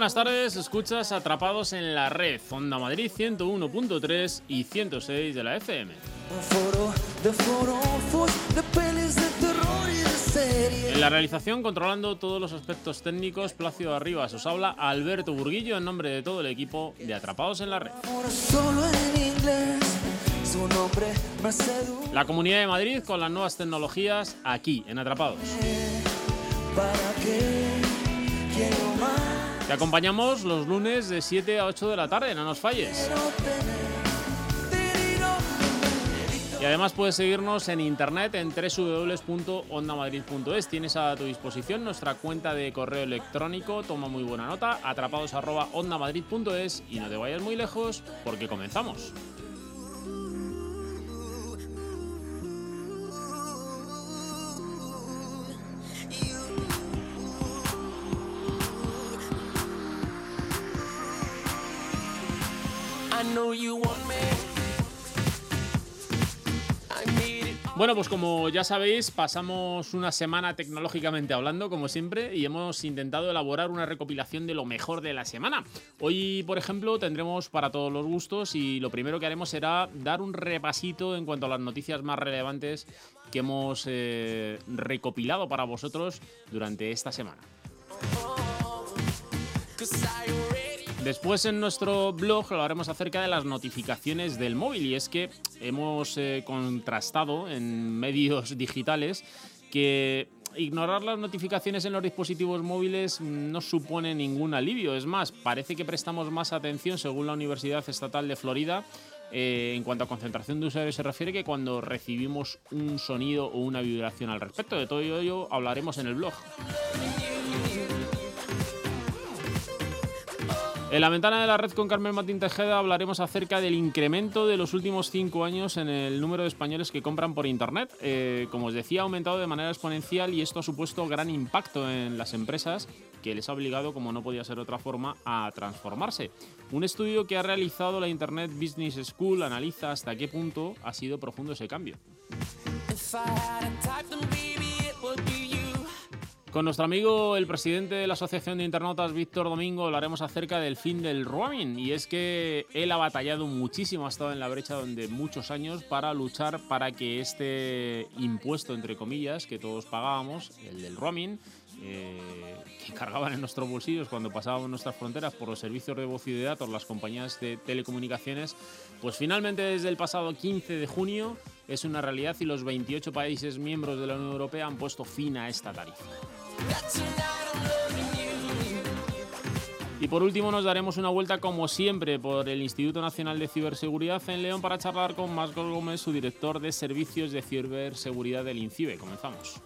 Buenas tardes, escuchas Atrapados en la Red, Onda Madrid 101.3 y 106 de la FM. En la realización, controlando todos los aspectos técnicos, Placio Arribas os habla Alberto Burguillo en nombre de todo el equipo de Atrapados en la Red. La Comunidad de Madrid con las nuevas tecnologías aquí, en Atrapados. ¿Para qué quiero más? Te acompañamos los lunes de 7 a 8 de la tarde, no nos falles. Y además puedes seguirnos en internet en www.ondamadrid.es. Tienes a tu disposición nuestra cuenta de correo electrónico, toma muy buena nota, atrapados@ondamadrid.es y no te vayas muy lejos porque comenzamos. Bueno, pues como ya sabéis, pasamos una semana tecnológicamente hablando, como siempre, y hemos intentado elaborar una recopilación de lo mejor de la semana. Hoy, por ejemplo, tendremos para todos los gustos y lo primero que haremos será dar un repasito en cuanto a las noticias más relevantes que hemos eh, recopilado para vosotros durante esta semana. Después en nuestro blog hablaremos acerca de las notificaciones del móvil y es que hemos eh, contrastado en medios digitales que ignorar las notificaciones en los dispositivos móviles no supone ningún alivio. Es más, parece que prestamos más atención, según la Universidad Estatal de Florida, eh, en cuanto a concentración de usuarios se refiere, que cuando recibimos un sonido o una vibración al respecto. De todo ello hablaremos en el blog. En la ventana de la red con Carmen Martín Tejeda hablaremos acerca del incremento de los últimos cinco años en el número de españoles que compran por Internet. Eh, como os decía, ha aumentado de manera exponencial y esto ha supuesto gran impacto en las empresas que les ha obligado, como no podía ser otra forma, a transformarse. Un estudio que ha realizado la Internet Business School analiza hasta qué punto ha sido profundo ese cambio. Con nuestro amigo, el presidente de la Asociación de Internautas, Víctor Domingo, hablaremos acerca del fin del roaming. Y es que él ha batallado muchísimo, ha estado en la brecha durante muchos años para luchar para que este impuesto, entre comillas, que todos pagábamos, el del roaming, eh, que cargaban en nuestros bolsillos cuando pasábamos nuestras fronteras por los servicios de voz y de datos, las compañías de telecomunicaciones, pues finalmente desde el pasado 15 de junio es una realidad y los 28 países miembros de la Unión Europea han puesto fin a esta tarifa. Y por último nos daremos una vuelta como siempre por el Instituto Nacional de Ciberseguridad en León para charlar con Marcos Gómez, su director de servicios de ciberseguridad del INCIBE. Comenzamos.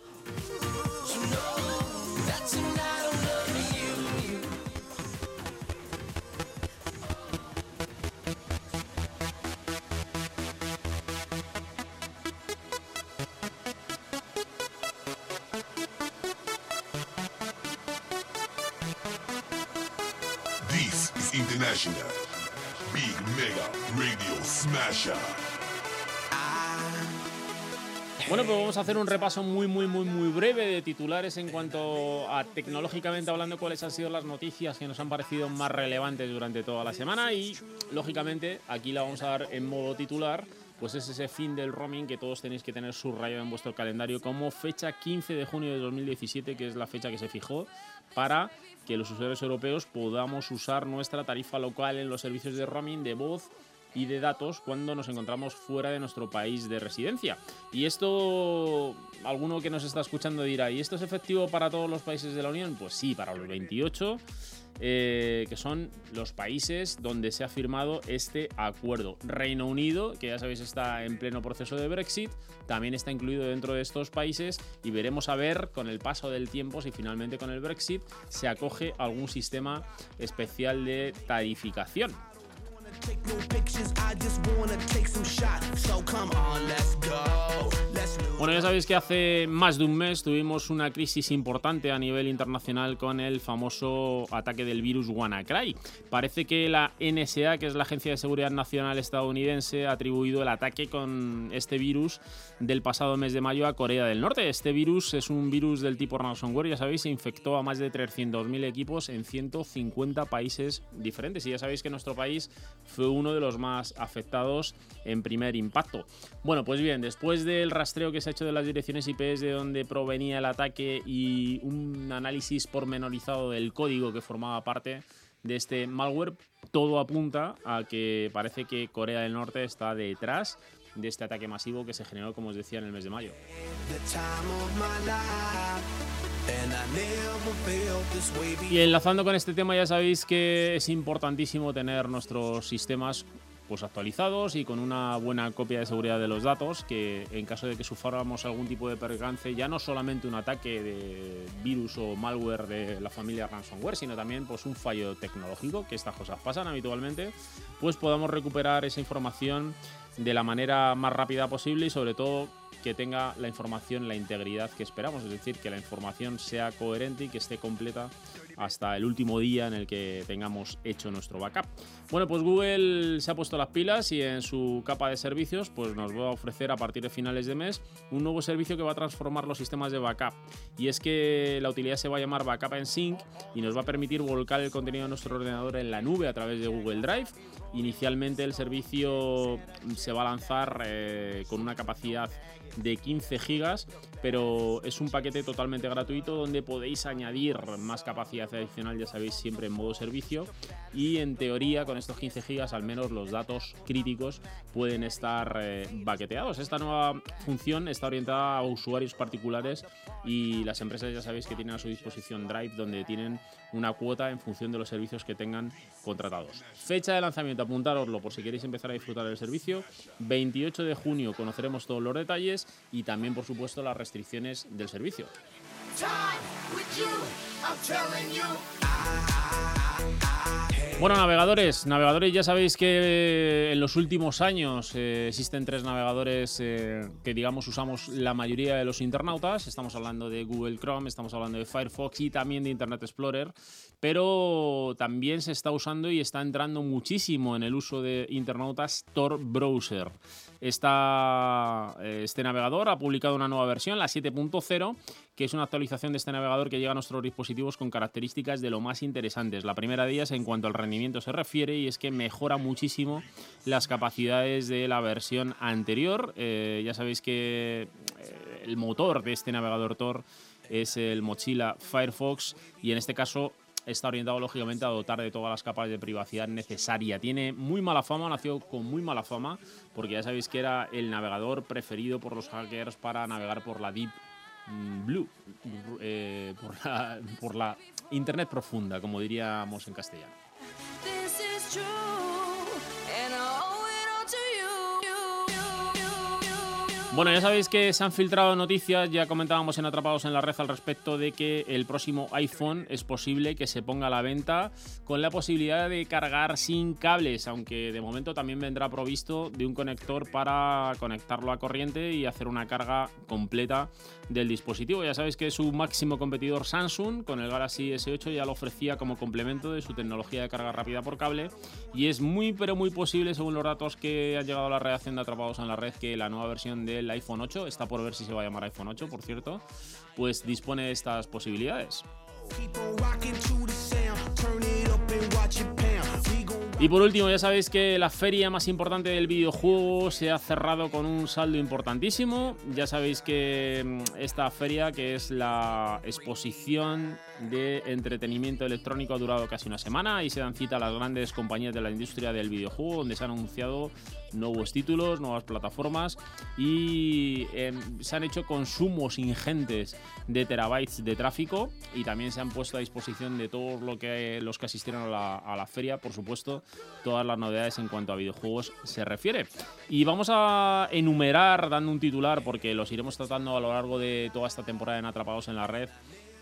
Bueno, pues vamos a hacer un repaso muy, muy, muy, muy breve de titulares en cuanto a tecnológicamente hablando cuáles han sido las noticias que nos han parecido más relevantes durante toda la semana. Y, lógicamente, aquí la vamos a dar en modo titular, pues es ese fin del roaming que todos tenéis que tener subrayado en vuestro calendario como fecha 15 de junio de 2017, que es la fecha que se fijó para que los usuarios europeos podamos usar nuestra tarifa local en los servicios de roaming de voz y de datos cuando nos encontramos fuera de nuestro país de residencia. Y esto, alguno que nos está escuchando dirá, ¿y esto es efectivo para todos los países de la Unión? Pues sí, para los 28. Eh, que son los países donde se ha firmado este acuerdo. Reino Unido, que ya sabéis está en pleno proceso de Brexit, también está incluido dentro de estos países y veremos a ver con el paso del tiempo si finalmente con el Brexit se acoge algún sistema especial de tarificación. Take no pictures, I just wanna take some shots. So come on, let's go. Let's. Bueno, ya sabéis que hace más de un mes tuvimos una crisis importante a nivel internacional con el famoso ataque del virus WannaCry. Parece que la NSA, que es la Agencia de Seguridad Nacional estadounidense, ha atribuido el ataque con este virus del pasado mes de mayo a Corea del Norte. Este virus es un virus del tipo ransomware, ya sabéis, se infectó a más de 300.000 equipos en 150 países diferentes. Y ya sabéis que nuestro país fue uno de los más afectados en primer impacto. Bueno, pues bien, después del rastreo que se ha hecho de las direcciones IPs de donde provenía el ataque y un análisis pormenorizado del código que formaba parte de este malware, todo apunta a que parece que Corea del Norte está detrás de este ataque masivo que se generó, como os decía, en el mes de mayo. Y enlazando con este tema, ya sabéis que es importantísimo tener nuestros sistemas pues actualizados y con una buena copia de seguridad de los datos, que en caso de que suframos algún tipo de percance, ya no solamente un ataque de virus o malware de la familia ransomware, sino también pues un fallo tecnológico, que estas cosas pasan habitualmente, pues podamos recuperar esa información de la manera más rápida posible y sobre todo que tenga la información la integridad que esperamos, es decir, que la información sea coherente y que esté completa hasta el último día en el que tengamos hecho nuestro backup. Bueno, pues Google se ha puesto las pilas y en su capa de servicios pues nos va a ofrecer a partir de finales de mes un nuevo servicio que va a transformar los sistemas de backup. Y es que la utilidad se va a llamar Backup en Sync y nos va a permitir volcar el contenido de nuestro ordenador en la nube a través de Google Drive. Inicialmente el servicio se va a lanzar eh, con una capacidad de 15 gigas, pero es un paquete totalmente gratuito donde podéis añadir más capacidad adicional, ya sabéis, siempre en modo servicio. Y en teoría, con estos 15 gigas, al menos los datos críticos pueden estar eh, baqueteados. Esta nueva función está orientada a usuarios particulares y las empresas ya sabéis que tienen a su disposición Drive, donde tienen una cuota en función de los servicios que tengan contratados. Fecha de lanzamiento, apuntároslo por si queréis empezar a disfrutar del servicio. 28 de junio conoceremos todos los detalles y también, por supuesto, las restricciones del servicio. Bueno, navegadores, navegadores, ya sabéis que en los últimos años eh, existen tres navegadores eh, que digamos usamos la mayoría de los internautas. Estamos hablando de Google Chrome, estamos hablando de Firefox y también de Internet Explorer, pero también se está usando y está entrando muchísimo en el uso de internautas Tor Browser. Eh, este navegador ha publicado una nueva versión, la 7.0, que es una actualización de este navegador que llega a nuestros dispositivos con características de lo más interesantes. La primera de ellas en cuanto al rendimiento se refiere y es que mejora muchísimo las capacidades de la versión anterior. Eh, ya sabéis que eh, el motor de este navegador Tor es el Mochila Firefox y en este caso está orientado lógicamente a dotar de todas las capas de privacidad necesaria. Tiene muy mala fama, nació con muy mala fama, porque ya sabéis que era el navegador preferido por los hackers para navegar por la Deep Blue, eh, por, la, por la Internet profunda, como diríamos en castellano. Bueno, ya sabéis que se han filtrado noticias, ya comentábamos en Atrapados en la Red al respecto de que el próximo iPhone es posible que se ponga a la venta con la posibilidad de cargar sin cables, aunque de momento también vendrá provisto de un conector para conectarlo a corriente y hacer una carga completa del dispositivo. Ya sabéis que su máximo competidor Samsung con el Galaxy S8 ya lo ofrecía como complemento de su tecnología de carga rápida por cable y es muy pero muy posible según los datos que han llegado a la redacción de Atrapados en la Red que la nueva versión del iPhone 8, está por ver si se va a llamar iPhone 8 por cierto, pues dispone de estas posibilidades. Y por último, ya sabéis que la feria más importante del videojuego se ha cerrado con un saldo importantísimo. Ya sabéis que mm, esta feria, que es la exposición de entretenimiento electrónico, ha durado casi una semana y se dan cita a las grandes compañías de la industria del videojuego, donde se han anunciado nuevos títulos, nuevas plataformas y em, se han hecho consumos ingentes de terabytes de tráfico y también se han puesto a disposición de todos lo que, los que asistieron a la, a la feria, por supuesto, todas las novedades en cuanto a videojuegos se refiere. Y vamos a enumerar, dando un titular, porque los iremos tratando a lo largo de toda esta temporada en Atrapados en la Red,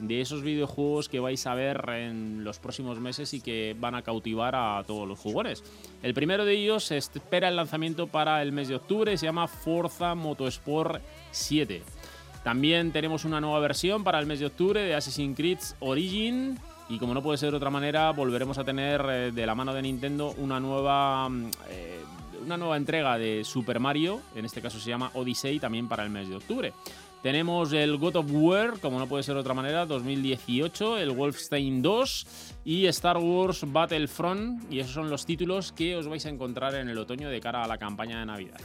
de esos videojuegos que vais a ver en los próximos meses y que van a cautivar a todos los jugadores. El primero de ellos espera el lanzamiento para el mes de octubre, se llama Forza Motorsport 7. También tenemos una nueva versión para el mes de octubre de Assassin's Creed Origin. Y como no puede ser de otra manera, volveremos a tener eh, de la mano de Nintendo una nueva, mm, eh, una nueva entrega de Super Mario. En este caso se llama Odyssey también para el mes de octubre. Tenemos el God of War, como no puede ser de otra manera, 2018, el Wolfenstein 2 y Star Wars Battlefront. Y esos son los títulos que os vais a encontrar en el otoño de cara a la campaña de Navidad.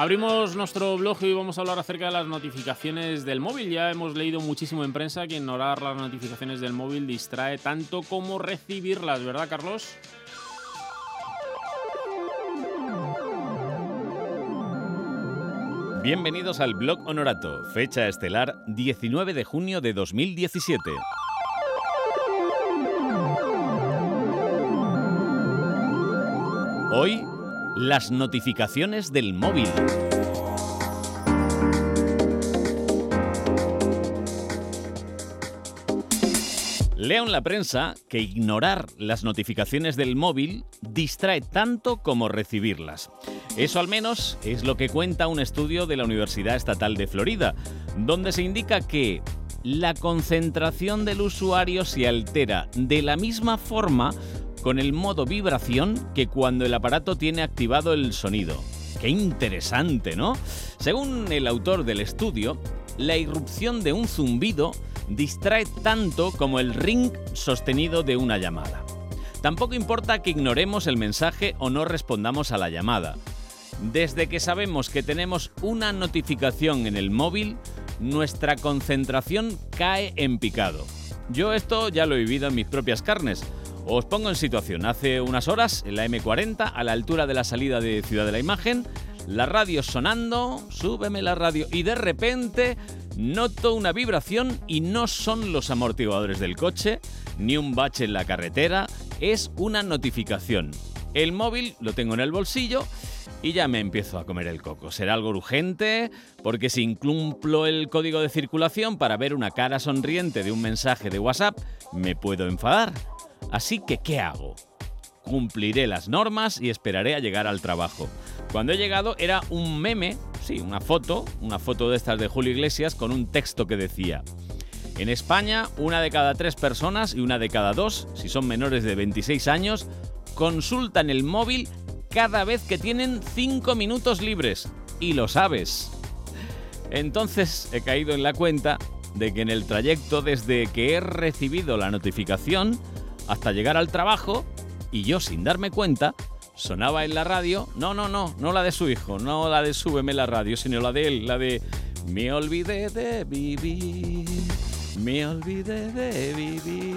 Abrimos nuestro blog y vamos a hablar acerca de las notificaciones del móvil. Ya hemos leído muchísimo en prensa que ignorar las notificaciones del móvil distrae tanto como recibirlas, ¿verdad, Carlos? Bienvenidos al blog Honorato, fecha estelar 19 de junio de 2017. Hoy, las notificaciones del móvil. Leo en la prensa que ignorar las notificaciones del móvil distrae tanto como recibirlas. Eso al menos es lo que cuenta un estudio de la Universidad Estatal de Florida, donde se indica que la concentración del usuario se altera de la misma forma con el modo vibración que cuando el aparato tiene activado el sonido. Qué interesante, ¿no? Según el autor del estudio, la irrupción de un zumbido distrae tanto como el ring sostenido de una llamada. Tampoco importa que ignoremos el mensaje o no respondamos a la llamada. Desde que sabemos que tenemos una notificación en el móvil, nuestra concentración cae en picado. Yo esto ya lo he vivido en mis propias carnes. Os pongo en situación. Hace unas horas, en la M40, a la altura de la salida de Ciudad de la Imagen, la radio sonando, súbeme la radio, y de repente noto una vibración y no son los amortiguadores del coche, ni un bache en la carretera, es una notificación. El móvil lo tengo en el bolsillo y ya me empiezo a comer el coco. ¿Será algo urgente? Porque si incumplo el código de circulación para ver una cara sonriente de un mensaje de WhatsApp, me puedo enfadar. Así que, ¿qué hago? Cumpliré las normas y esperaré a llegar al trabajo. Cuando he llegado era un meme, sí, una foto, una foto de estas de Julio Iglesias con un texto que decía, en España, una de cada tres personas y una de cada dos, si son menores de 26 años, consultan el móvil cada vez que tienen 5 minutos libres. Y lo sabes. Entonces he caído en la cuenta de que en el trayecto desde que he recibido la notificación hasta llegar al trabajo, y yo sin darme cuenta, sonaba en la radio, no, no, no, no la de su hijo, no la de súbeme la radio, sino la de él, la de me olvidé de vivir, me olvidé de vivir.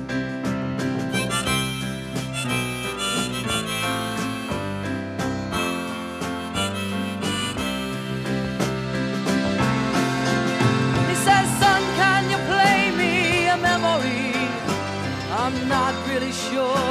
Really sure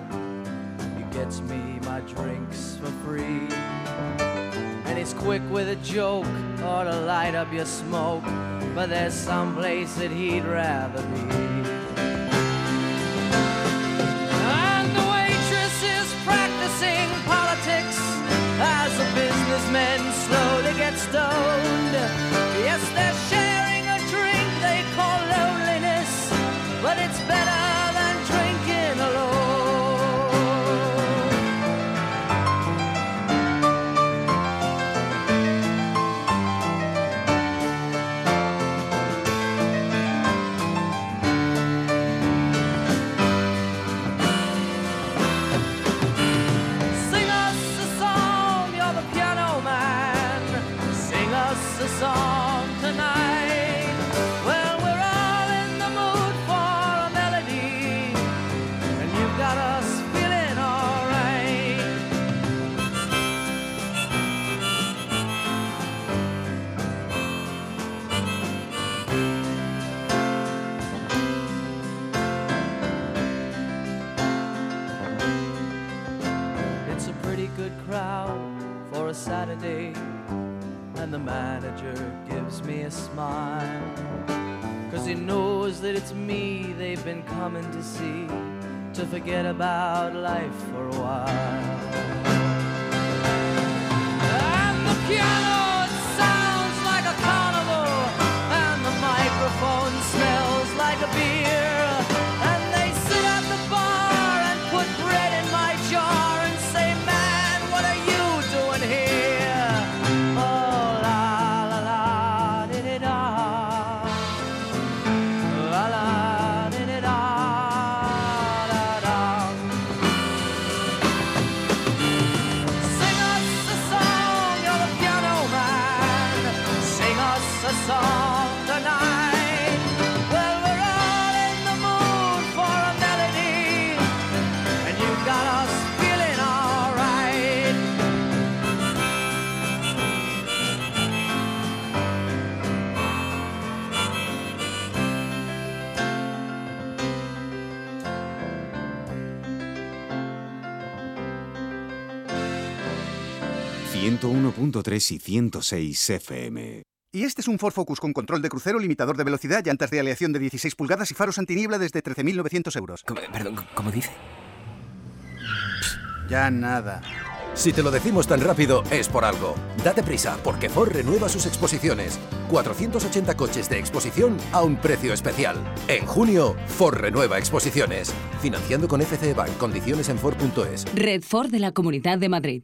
Drinks for free. And he's quick with a joke or to light up your smoke. But there's some place that he'd rather be. And the waitress is practicing politics as the businessmen slowly get stoned. ...101.3 y 106 FM. Y este es un Ford Focus con control de crucero, limitador de velocidad, llantas de aleación de 16 pulgadas y faros antiniebla desde 13.900 euros. Perdón, ¿cómo dice? Ya nada. Si te lo decimos tan rápido es por algo. Date prisa, porque Ford renueva sus exposiciones. 480 coches de exposición a un precio especial. En junio, Ford renueva exposiciones. Financiando con FCE Bank. Condiciones en Ford.es. Red Ford de la Comunidad de Madrid.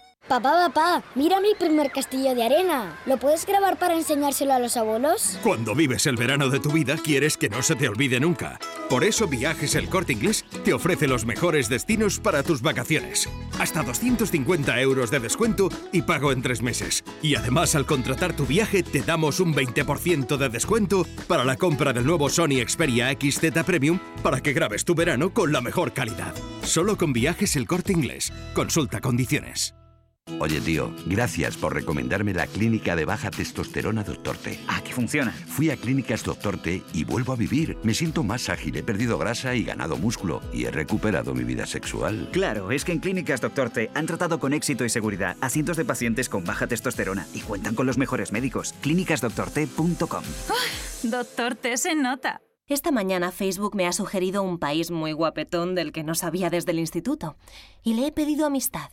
Papá, papá, mira mi primer castillo de arena. ¿Lo puedes grabar para enseñárselo a los abuelos? Cuando vives el verano de tu vida, quieres que no se te olvide nunca. Por eso Viajes El Corte Inglés te ofrece los mejores destinos para tus vacaciones. Hasta 250 euros de descuento y pago en tres meses. Y además, al contratar tu viaje, te damos un 20% de descuento para la compra del nuevo Sony Xperia XZ Premium para que grabes tu verano con la mejor calidad. Solo con Viajes El Corte Inglés. Consulta condiciones. Oye, tío, gracias por recomendarme la clínica de baja testosterona Doctor T. Ah, que funciona. Fui a Clínicas Doctor T y vuelvo a vivir. Me siento más ágil, he perdido grasa y ganado músculo. Y he recuperado mi vida sexual. Claro, es que en Clínicas Doctor T han tratado con éxito y seguridad a cientos de pacientes con baja testosterona y cuentan con los mejores médicos. clínicasdoctorT.com Doctor T se nota. Esta mañana Facebook me ha sugerido un país muy guapetón del que no sabía desde el instituto. Y le he pedido amistad,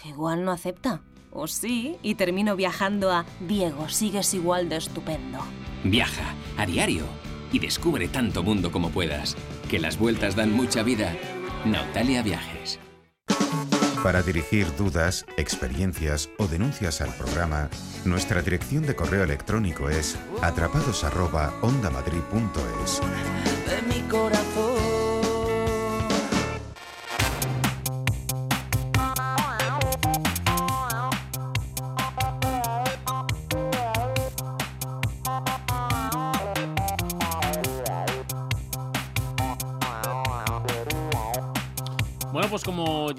que igual no acepta. O sí, y termino viajando a Diego, sigues igual de estupendo. Viaja a diario y descubre tanto mundo como puedas. Que las vueltas dan mucha vida. Nautalia Viajes. Para dirigir dudas, experiencias o denuncias al programa, nuestra dirección de correo electrónico es atrapados@ondamadrid.es. de mi corazón.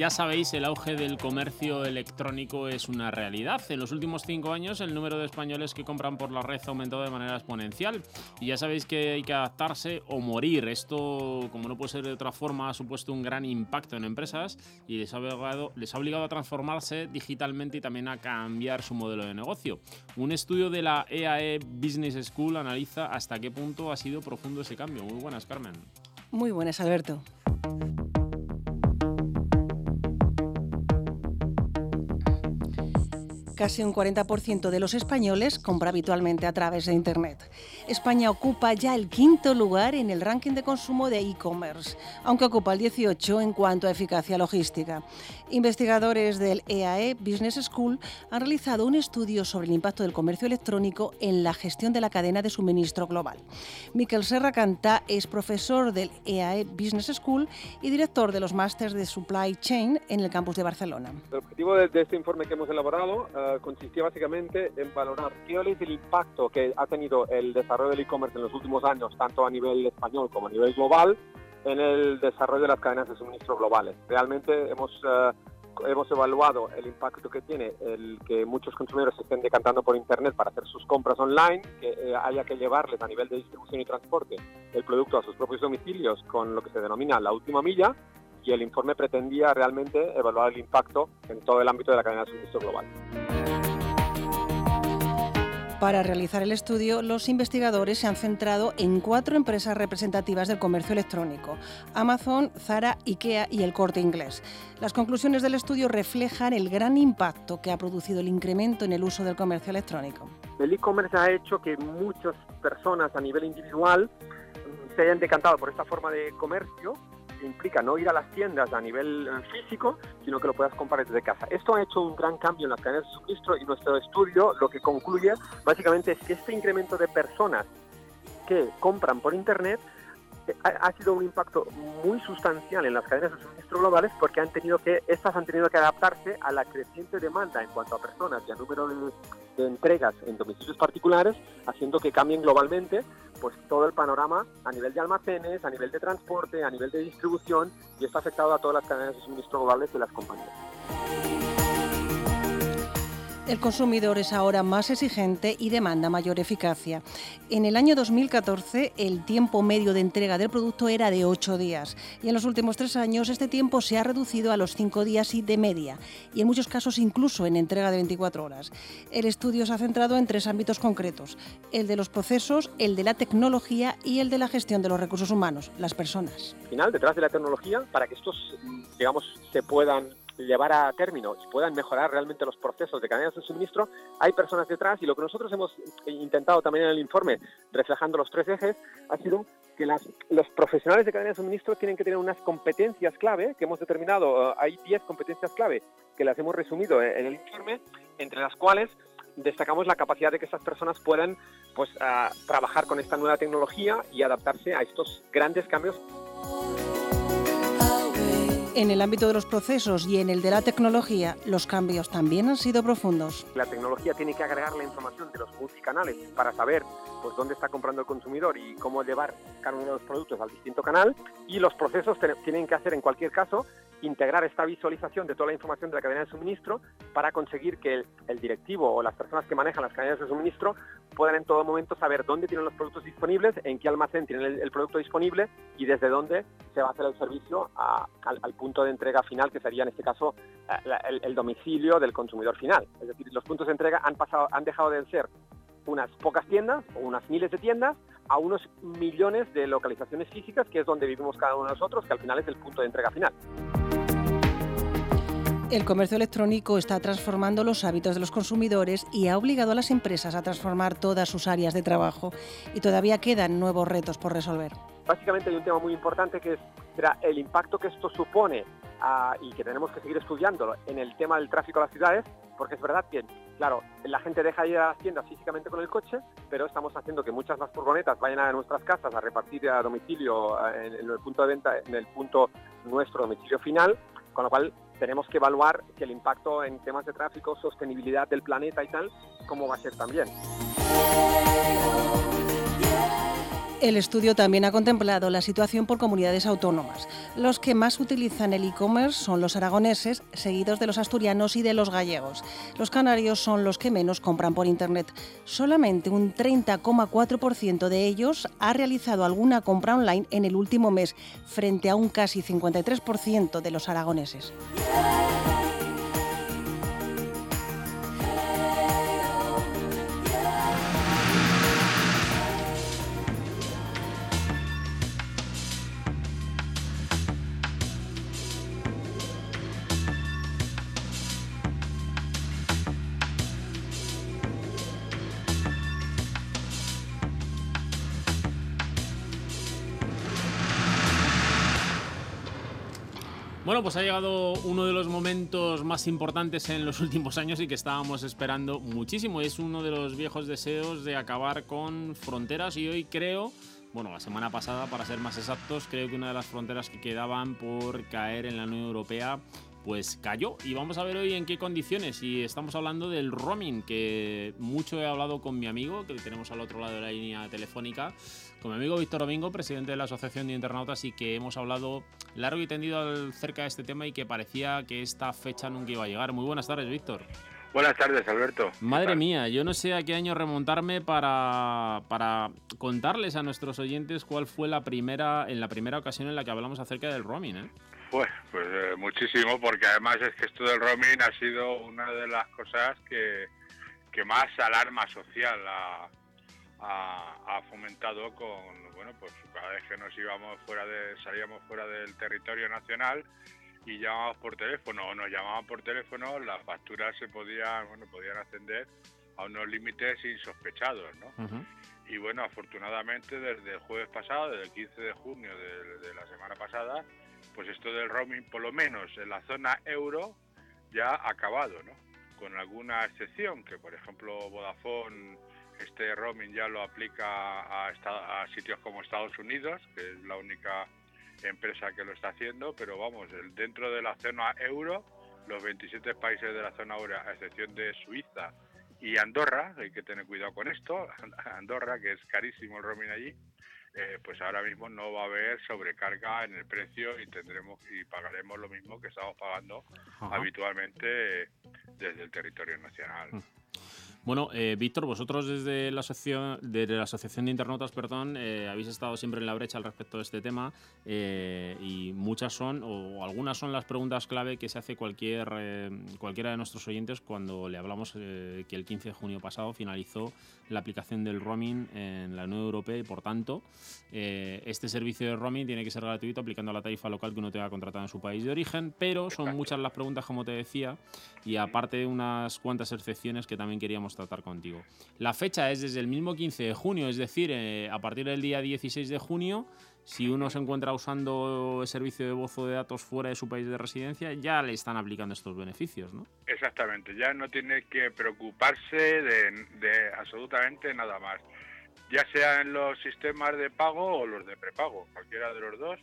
Ya sabéis, el auge del comercio electrónico es una realidad. En los últimos cinco años, el número de españoles que compran por la red ha aumentado de manera exponencial. Y ya sabéis que hay que adaptarse o morir. Esto, como no puede ser de otra forma, ha supuesto un gran impacto en empresas y les ha obligado, a transformarse digitalmente y también a cambiar su modelo de negocio. Un estudio de la EAE Business School analiza hasta qué punto ha sido profundo ese cambio. Muy buenas, Carmen. Muy buenas, Alberto. Casi un 40% de los españoles compra habitualmente a través de Internet. España ocupa ya el quinto lugar en el ranking de consumo de e-commerce, aunque ocupa el 18 en cuanto a eficacia logística. Investigadores del EAE Business School han realizado un estudio sobre el impacto del comercio electrónico en la gestión de la cadena de suministro global. Miquel Serra Cantà es profesor del EAE Business School y director de los másters de Supply Chain en el campus de Barcelona. El objetivo de, este informe que hemos elaborado consistía básicamente en valorar qué es el impacto que ha tenido el desarrollo del e-commerce en los últimos años, tanto a nivel español como a nivel global, en el desarrollo de las cadenas de suministro globales. Realmente hemos, eh, hemos evaluado el impacto que tiene el que muchos consumidores se estén decantando por Internet para hacer sus compras online, que eh, haya que llevarles a nivel de distribución y transporte el producto a sus propios domicilios con lo que se denomina la última milla, y el informe pretendía realmente evaluar el impacto en todo el ámbito de la cadena de suministro global. Para realizar el estudio, los investigadores se han centrado en cuatro empresas representativas del comercio electrónico, Amazon, Zara, IKEA y el Corte Inglés. Las conclusiones del estudio reflejan el gran impacto que ha producido el incremento en el uso del comercio electrónico. El e-commerce ha hecho que muchas personas a nivel individual se hayan decantado por esta forma de comercio implica no ir a las tiendas a nivel eh, físico, sino que lo puedas comprar desde casa. Esto ha hecho un gran cambio en las cadenas de suministro y nuestro estudio lo que concluye básicamente es que este incremento de personas que compran por Internet eh, ha, sido un impacto muy sustancial en las cadenas de suministro globales porque han tenido que, estas han tenido que adaptarse a la creciente demanda en cuanto a personas y a número de, de entregas en domicilios particulares, haciendo que cambien globalmente pues todo el panorama a nivel de almacenes, a nivel de transporte, a nivel de distribución y esto ha afectado a todas las cadenas de suministro globales de las compañías. El consumidor es ahora más exigente y demanda mayor eficacia. En el año 2014, el tiempo medio de entrega del producto era de 8 días y en los últimos tres años este tiempo se ha reducido a los 5 días y de media y en muchos casos incluso en entrega de 24 horas. El estudio se ha centrado en tres ámbitos concretos, el de los procesos, el de la tecnología y el de la gestión de los recursos humanos, las personas. Al final, detrás de la tecnología, para que estos, digamos, se puedan llevar a término y puedan mejorar realmente los procesos de cadenas de suministro, hay personas detrás y lo que nosotros hemos intentado también en el informe, reflejando los tres ejes, ha sido que las, los profesionales de cadena de suministro tienen que tener unas competencias clave que hemos determinado, eh, hay 10 competencias clave que las hemos resumido en el informe, entre las cuales destacamos la capacidad de que estas personas puedan pues, ah, trabajar con esta nueva tecnología y adaptarse a estos grandes cambios En el ámbito de los procesos y en el de la tecnología, los cambios también han sido profundos. La tecnología tiene que agregar la información de los multicanales para saber pues dónde está comprando el consumidor y cómo llevar cada uno de los productos al distinto canal y los procesos tienen que hacer en cualquier caso integrar esta visualización de toda la información de la cadena de suministro para conseguir que el, directivo o las personas que manejan las cadenas de suministro puedan en todo momento saber dónde tienen los productos disponibles, en qué almacén tienen el, producto disponible y desde dónde se va a hacer el servicio al, punto de entrega final, que sería en este caso eh, el, el domicilio del consumidor final. Es decir, los puntos de entrega han, pasado, han dejado de ser unas pocas tiendas o unas miles de tiendas a unos millones de localizaciones físicas, que es donde vivimos cada uno de nosotros, que al final es el punto de entrega final. El comercio electrónico está transformando los hábitos de los consumidores y ha obligado a las empresas a transformar todas sus áreas de trabajo. Y todavía quedan nuevos retos por resolver. Básicamente hay un tema muy importante que es será el impacto que esto supone ah, y que tenemos que seguir estudiándolo en el tema del tráfico a las ciudades, porque es verdad que, claro, la gente deja de ir a las tiendas físicamente con el coche, pero estamos haciendo que muchas más furgonetas vayan a nuestras casas a repartir a domicilio ah, en, en el punto de venta, en el punto nuestro domicilio final, con lo cual tenemos que evaluar que el impacto en temas de tráfico, sostenibilidad del planeta y tal, cómo va a ser también. El estudio también ha contemplado la situación por comunidades autónomas. Los que más utilizan el e-commerce son los aragoneses, seguidos de los asturianos y de los gallegos. Los canarios son los que menos compran por Internet. Solamente un 30,4% de ellos ha realizado alguna compra online en el último mes, frente a un casi 53% de los aragoneses. Pues ha llegado uno de los momentos más importantes en los últimos años y que estábamos esperando muchísimo. Es uno de los viejos deseos de acabar con fronteras y hoy creo, bueno, la semana pasada para ser más exactos, creo que una de las fronteras que quedaban por caer en la Unión Europea pues cayó. Y vamos a ver hoy en qué condiciones. Y estamos hablando del roaming que mucho he hablado con mi amigo que tenemos al otro lado de la línea telefónica. Con mi amigo Víctor Domingo presidente de la Asociación de Internautas y que hemos hablado largo y tendido acerca de este tema y que parecía que esta fecha nunca iba a llegar. Muy buenas tardes Víctor. Buenas tardes, Alberto. Madre mía, yo no sé a qué año remontarme para, para contarles a nuestros oyentes cuál fue la primera en la primera ocasión en la que hablamos acerca del roaming, ¿eh? Pues, pues eh, muchísimo, porque además es que esto del roaming ha sido una de las cosas que, que más alarma social ha, ha- ha fomentado con, bueno, pues cada vez que nos íbamos fuera de, salíamos fuera del territorio nacional y llamábamos por teléfono o nos llamaban por teléfono, las facturas se podían, bueno, podían ascender a unos límites insospechados, ¿no? Y bueno, afortunadamente desde el jueves pasado, desde el 15 de junio de, de la semana pasada, pues esto del roaming, por lo menos en la zona euro, ya ha acabado, ¿no? Con alguna excepción, que por ejemplo Vodafone este roaming ya lo aplica a, a sitios como Estados Unidos, que es la única empresa que lo está haciendo, pero vamos, dentro de la zona euro, los 27 países de la zona euro, a excepción de Suiza y Andorra, hay que tener cuidado con esto, Andorra, que es carísimo el roaming allí, eh, pues ahora mismo no va a haber sobrecarga en el precio y tendremos y pagaremos lo mismo que estamos pagando Ajá. habitualmente eh, desde el territorio nacional. Bueno, eh, Víctor, vosotros desde la asociación, desde la asociación de internautas, perdón, eh, habéis estado siempre en la brecha al respecto de este tema eh, y muchas son o algunas son las preguntas clave que se hace cualquier eh, cualquiera de nuestros oyentes cuando le hablamos eh, que el 15 de junio pasado finalizó la aplicación del roaming en la Unión Europea y por tanto eh, este servicio de roaming tiene que ser gratuito aplicando la tarifa local que uno tenga contratada en su país de origen, pero son muchas las preguntas como te decía y aparte unas cuantas excepciones que también queríamos tratar contigo. La fecha es desde el mismo 15 de junio, es decir, eh, a partir del día 16 de junio, si uno se encuentra usando el servicio de voz de datos fuera de su país de residencia, ya le están aplicando estos beneficios, ¿no? Exactamente, ya no tiene que preocuparse de, de absolutamente nada más. Ya sea en los sistemas de pago o los de prepago, cualquiera de los dos,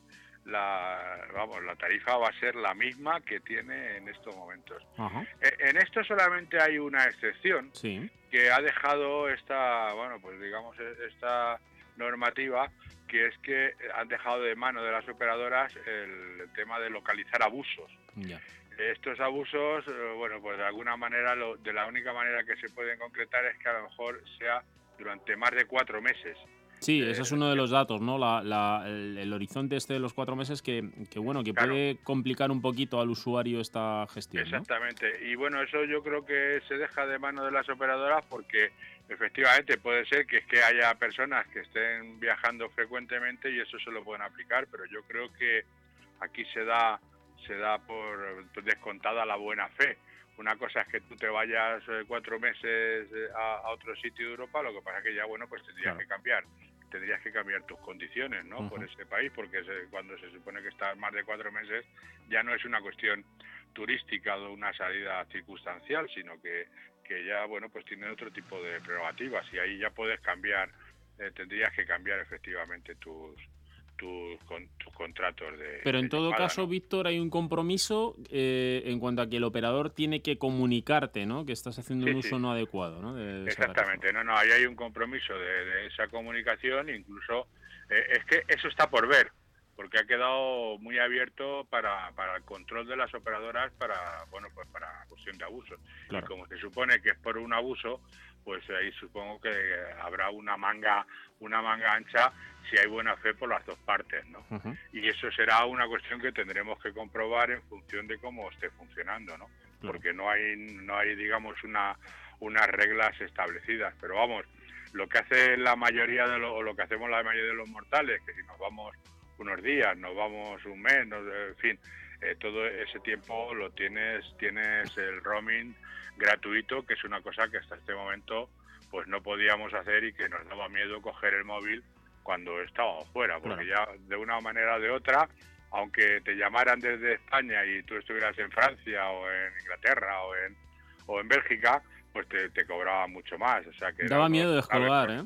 la, vamos, la tarifa va a ser la misma que tiene en estos momentos. Ajá. Eh, En esto solamente hay una excepción Sí. que ha dejado esta, bueno, pues digamos e- esta normativa que es que han dejado de mano de las operadoras el, tema de localizar abusos. Ya. Estos abusos, eh, bueno, pues de alguna manera, lo- de la única manera que se pueden concretar es que a lo mejor sea durante más de cuatro meses. Sí, ese es uno de los datos, ¿no? La- la- el, el horizonte este de los cuatro meses que, que, bueno, que Claro. puede complicar un poquito al usuario esta gestión, ¿no? Exactamente. Y bueno, eso yo creo que se deja de mano de las operadoras porque efectivamente puede ser que es que haya personas que estén viajando frecuentemente y eso se lo pueden aplicar, pero yo creo que aquí se da se da por descontada la buena fe. Una cosa es que tú te vayas eh, cuatro meses eh, a, a otro sitio de Europa, lo que pasa es que ya, bueno, pues tendrías Claro. que cambiar. Tendrías que cambiar tus condiciones, ¿no? Por ese país, porque se- cuando se supone que estás más de cuatro meses, ya no es una cuestión turística o una salida circunstancial, sino que, que ya, bueno, pues tiene otro tipo de prerrogativas y ahí ya puedes cambiar, eh, tendrías que cambiar efectivamente tus, tus, con- tus contratos de... Pero en de todo llamada, caso, ¿no? Víctor, hay un compromiso eh, en cuanto a que el operador tiene que comunicarte, ¿no? Que estás haciendo un uso sí. no adecuado, ¿no? De. Exactamente, no, no, ahí hay un compromiso de, de esa comunicación, incluso eh, es que eso está por ver, porque ha quedado muy abierto para, para el control de las operadoras para, bueno, pues para cuestión de abusos. Claro. Y como se supone que es por un abuso, pues ahí supongo que habrá una manga, una manga ancha si hay buena fe por las dos partes, ¿no? Y eso será una cuestión que tendremos que comprobar en función de cómo esté funcionando, ¿no? Porque no hay, no hay, digamos, una, unas reglas establecidas, pero vamos, lo que hace la mayoría de los, o lo que hacemos la mayoría de los mortales, que si nos vamos unos días, nos vamos un mes, nos- en fin, eh, todo ese tiempo lo tienes, tienes el roaming gratuito, que es una cosa que hasta este momento pues no podíamos hacer y que nos daba miedo coger el móvil cuando estábamos fuera, porque ya de una manera o de otra, aunque te llamaran desde España y tú estuvieras en Francia o en Inglaterra o en, o en Bélgica, pues te, te cobraba mucho más. O sea que Daba no- miedo descolgar, ¿eh?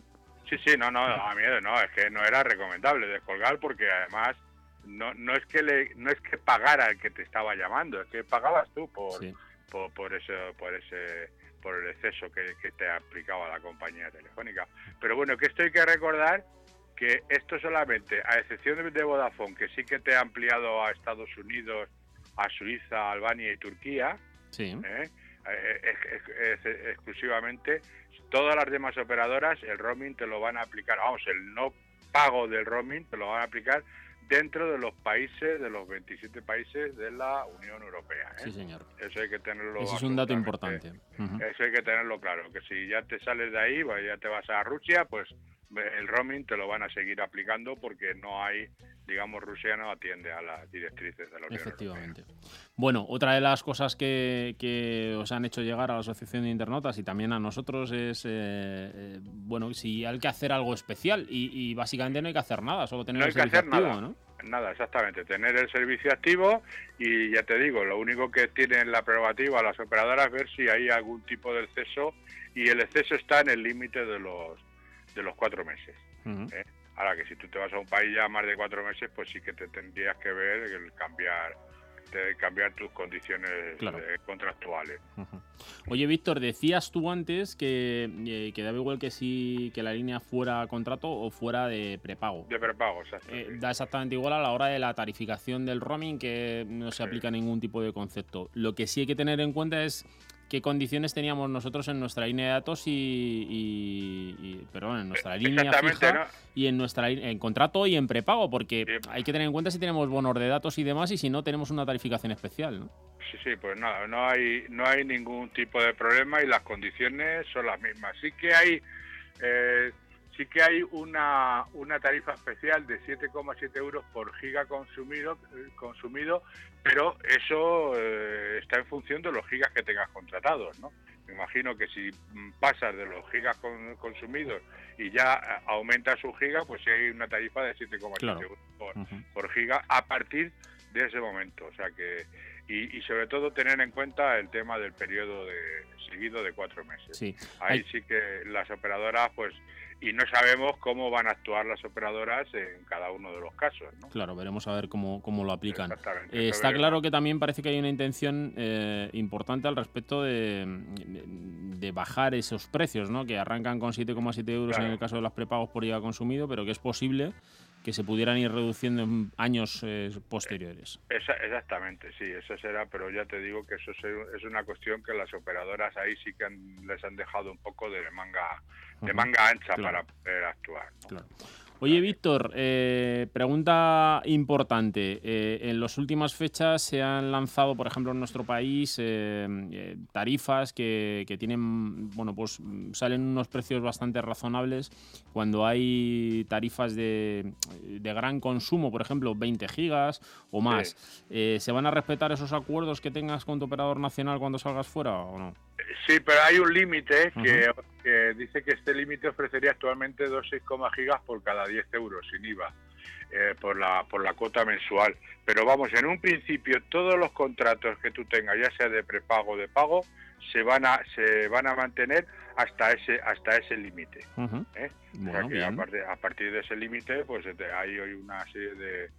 Sí, sí, no, no, daba miedo, no, es que no era recomendable descolgar porque además no, no es que le, no es que pagara el que te estaba llamando, es que pagabas tú por, Sí. Por, por ese, por ese, por el exceso que, que te aplicaba la compañía telefónica. Pero bueno, que esto hay que recordar que esto solamente, a excepción de- Vodafone, que sí que te ha ampliado a Estados Unidos, a Suiza, Albania y Turquía, Sí. ¿eh? Eh, ex- exclusivamente, todas las demás operadoras el roaming te lo van a aplicar, vamos, el no pago del roaming te lo van a aplicar dentro de los países, de los 27 países de la Unión Europea. ¿eh? Sí, señor. Eso hay que tenerlo Ese es un dato importante. Eso hay que tenerlo claro, que si ya te sales de ahí, pues ya te vas a Rusia, pues el roaming te lo van a seguir aplicando porque no hay, digamos, Rusia no atiende a las directrices de la Unión Efectivamente. Bueno, otra de las cosas que, que os han hecho llegar a la Asociación de Internautas y también a nosotros es, eh, eh, bueno, si hay que hacer algo especial y, y básicamente no hay que hacer nada, solo tener no el que servicio hacer activo, nada. ¿no? Nada, exactamente. Tener el servicio activo y ya te digo, lo único que tienen la prerrogativa las operadoras es ver si hay algún tipo de exceso y el exceso está en el límite de los de los cuatro meses. ¿eh? Ahora que si tú te vas a un país ya más de cuatro meses, pues sí que te tendrías que ver el cambiar de cambiar tus condiciones Claro. eh, contractuales. Oye, Víctor, decías tú antes que, eh, que daba igual que si que la línea fuera contrato o fuera de prepago. De prepago, exacto. Eh, da exactamente igual a la hora de la tarificación del roaming, que no se aplica ningún tipo de concepto. Lo que sí hay que tener en cuenta es qué condiciones teníamos nosotros en nuestra línea de datos y, y- y- perdón, en nuestra línea fija ¿no? y en nuestra en contrato y en prepago, porque hay que tener en cuenta si tenemos bonos de datos y demás y si no tenemos una tarificación especial, ¿no? Sí, sí, pues nada, no hay, no hay ningún tipo de problema y las condiciones son las mismas. Sí que hay, eh, sí que hay una, una tarifa especial de 7,7 euros por giga consumido, eh, consumido, pero eso eh, está en función de los gigas que tengas contratados, ¿no? Me imagino que si mm, pasas de los gigas con- consumidos y ya eh, aumentas su giga, pues sí hay una tarifa de 7,7 Claro. euros por, por giga a partir de ese momento. O sea que y, y sobre todo tener en cuenta el tema del periodo de seguido de cuatro meses. Sí. Ahí Hay- sí que las operadoras, pues, y no sabemos cómo van a actuar las operadoras en cada uno de los casos, ¿no? Claro, veremos a ver cómo, cómo lo aplican. Eh, está claro que también parece que hay una intención eh, importante al respecto de, de- bajar esos precios, ¿no? Que arrancan con 7,7 euros en el caso de los prepagos por IVA consumido, pero que es posible que se pudieran ir reduciendo en años eh, posteriores. Esa- exactamente, sí, eso será, pero ya te digo que eso es, es una cuestión que las operadoras ahí sí que han- les han dejado un poco de manga de manga ancha claro. para poder actuar. ¿no? Claro. Oye, Víctor, eh, pregunta importante. Eh, en las últimas fechas se han lanzado, por ejemplo, en nuestro país, eh, tarifas que, que tienen, bueno, pues salen unos precios bastante razonables cuando hay tarifas de, de gran consumo, por ejemplo, 20 gigas o más. ¿Se van a respetar esos acuerdos que tengas con tu operador nacional cuando salgas fuera o no? Sí, pero hay un límite que, que dice que este límite ofrecería actualmente 2,6 gigas por cada 10 euros sin IVA. eh, por la por la cuota mensual pero vamos en un principio todos los contratos que tú tengas ya sea de prepago o de pago se van a se van a mantener hasta ese hasta ese límite. ¿eh? O sea a partir, a partir de ese límite, pues este, hay hoy una serie de,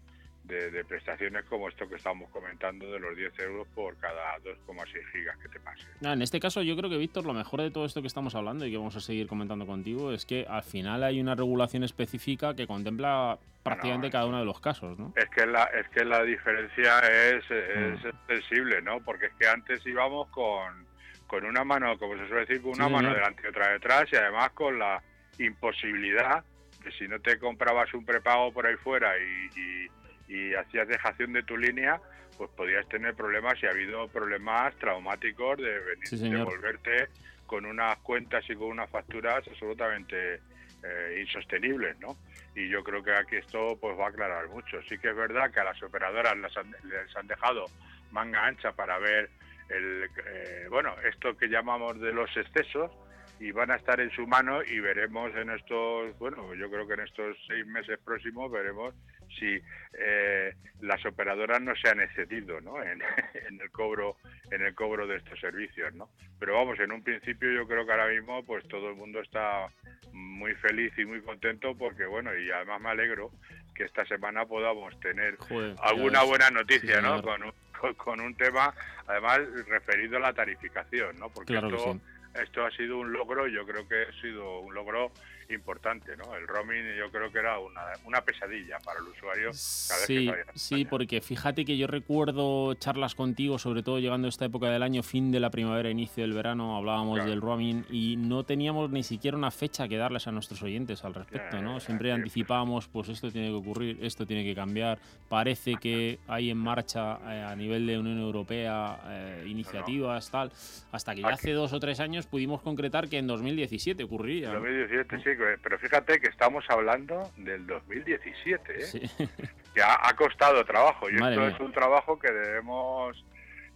de- de prestaciones como esto que estamos comentando de los 10 euros por cada 2,6 gigas que te pase. En este caso, yo creo que, Víctor, lo mejor de todo esto que estamos hablando y que vamos a seguir comentando contigo es que al final hay una regulación específica que contempla prácticamente cada uno de los casos, ¿no? Es que la, es que la diferencia es, Mm. es sensible, ¿no? Porque es que antes íbamos con, con una mano, como se suele decir, con Sí, una mano señor. delante y otra detrás y además con la imposibilidad de si no te comprabas un prepago por ahí fuera y, y- y hacías dejación de tu línea, pues podías tener problemas y ha habido problemas traumáticos de venir Sí, de volverte con unas cuentas y con unas facturas absolutamente eh, insostenibles, ¿no? Y yo creo que aquí esto pues va a aclarar mucho. Sí que es verdad que a las operadoras les han, les han dejado manga ancha para ver el, eh, bueno, esto que llamamos de los excesos y van a estar en su mano y veremos en estos, bueno, yo creo que en estos seis meses próximos veremos si eh, las operadoras no se han excedido ¿no? En, en el cobro en el cobro de estos servicios ¿no? pero vamos en un principio yo creo que ahora mismo pues todo el mundo está muy feliz y muy contento porque bueno y además me alegro que esta semana podamos tener Joder, alguna buena Sí, noticia ¿no? con un, con- un tema además referido a la tarificación ¿no? porque Claro que esto sí. Esto ha sido un logro, yo creo que ha sido un logro importante, ¿no? El roaming yo creo que era una, una pesadilla para el usuario cada vez que Sí, sí, porque fíjate que yo recuerdo charlas contigo, sobre todo llegando a esta época del año, fin de la primavera, inicio del verano, hablábamos Claro. del roaming y no teníamos ni siquiera una fecha que darles a nuestros oyentes al respecto, ¿no? Siempre ya, anticipábamos, pues esto tiene que ocurrir, esto tiene que cambiar. Parece que hay en marcha eh, a nivel de Unión Europea eh, iniciativas, tal, hasta que ya Aquí- hace dos o tres años pudimos concretar que en 2017 ocurriría. ¿no? 2017 sí, pero fíjate que estamos hablando del 2017, ¿eh? Sí. que ha, ha costado trabajo y Madre esto mía. es un trabajo que debemos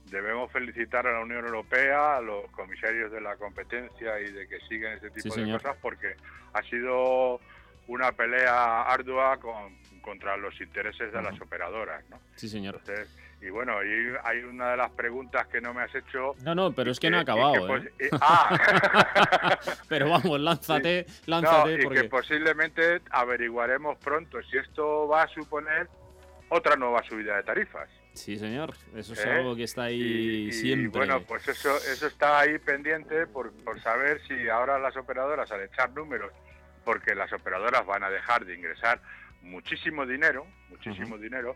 debemos felicitar a la Unión Europea, a los comisarios de la competencia y de que siguen ese tipo Sí, de señor. cosas porque ha sido una pelea ardua con- contra los intereses de las operadoras, ¿no? Sí, señor. Entonces, y bueno, y hay una de las preguntas que no me has hecho. No, no, pero es que no ha y que acabado, pos- ¿eh? y- ah, Pero vamos, lánzate, lánzate, No, y porque... que posiblemente averiguaremos pronto si esto va a suponer otra nueva subida de tarifas. Sí, señor. Eso es ¿Eh? algo que está ahí Y siempre. bueno, pues eso, eso está ahí pendiente por, por saber si ahora las operadoras, al echar números, porque las operadoras van a dejar de ingresar muchísimo dinero, muchísimo dinero,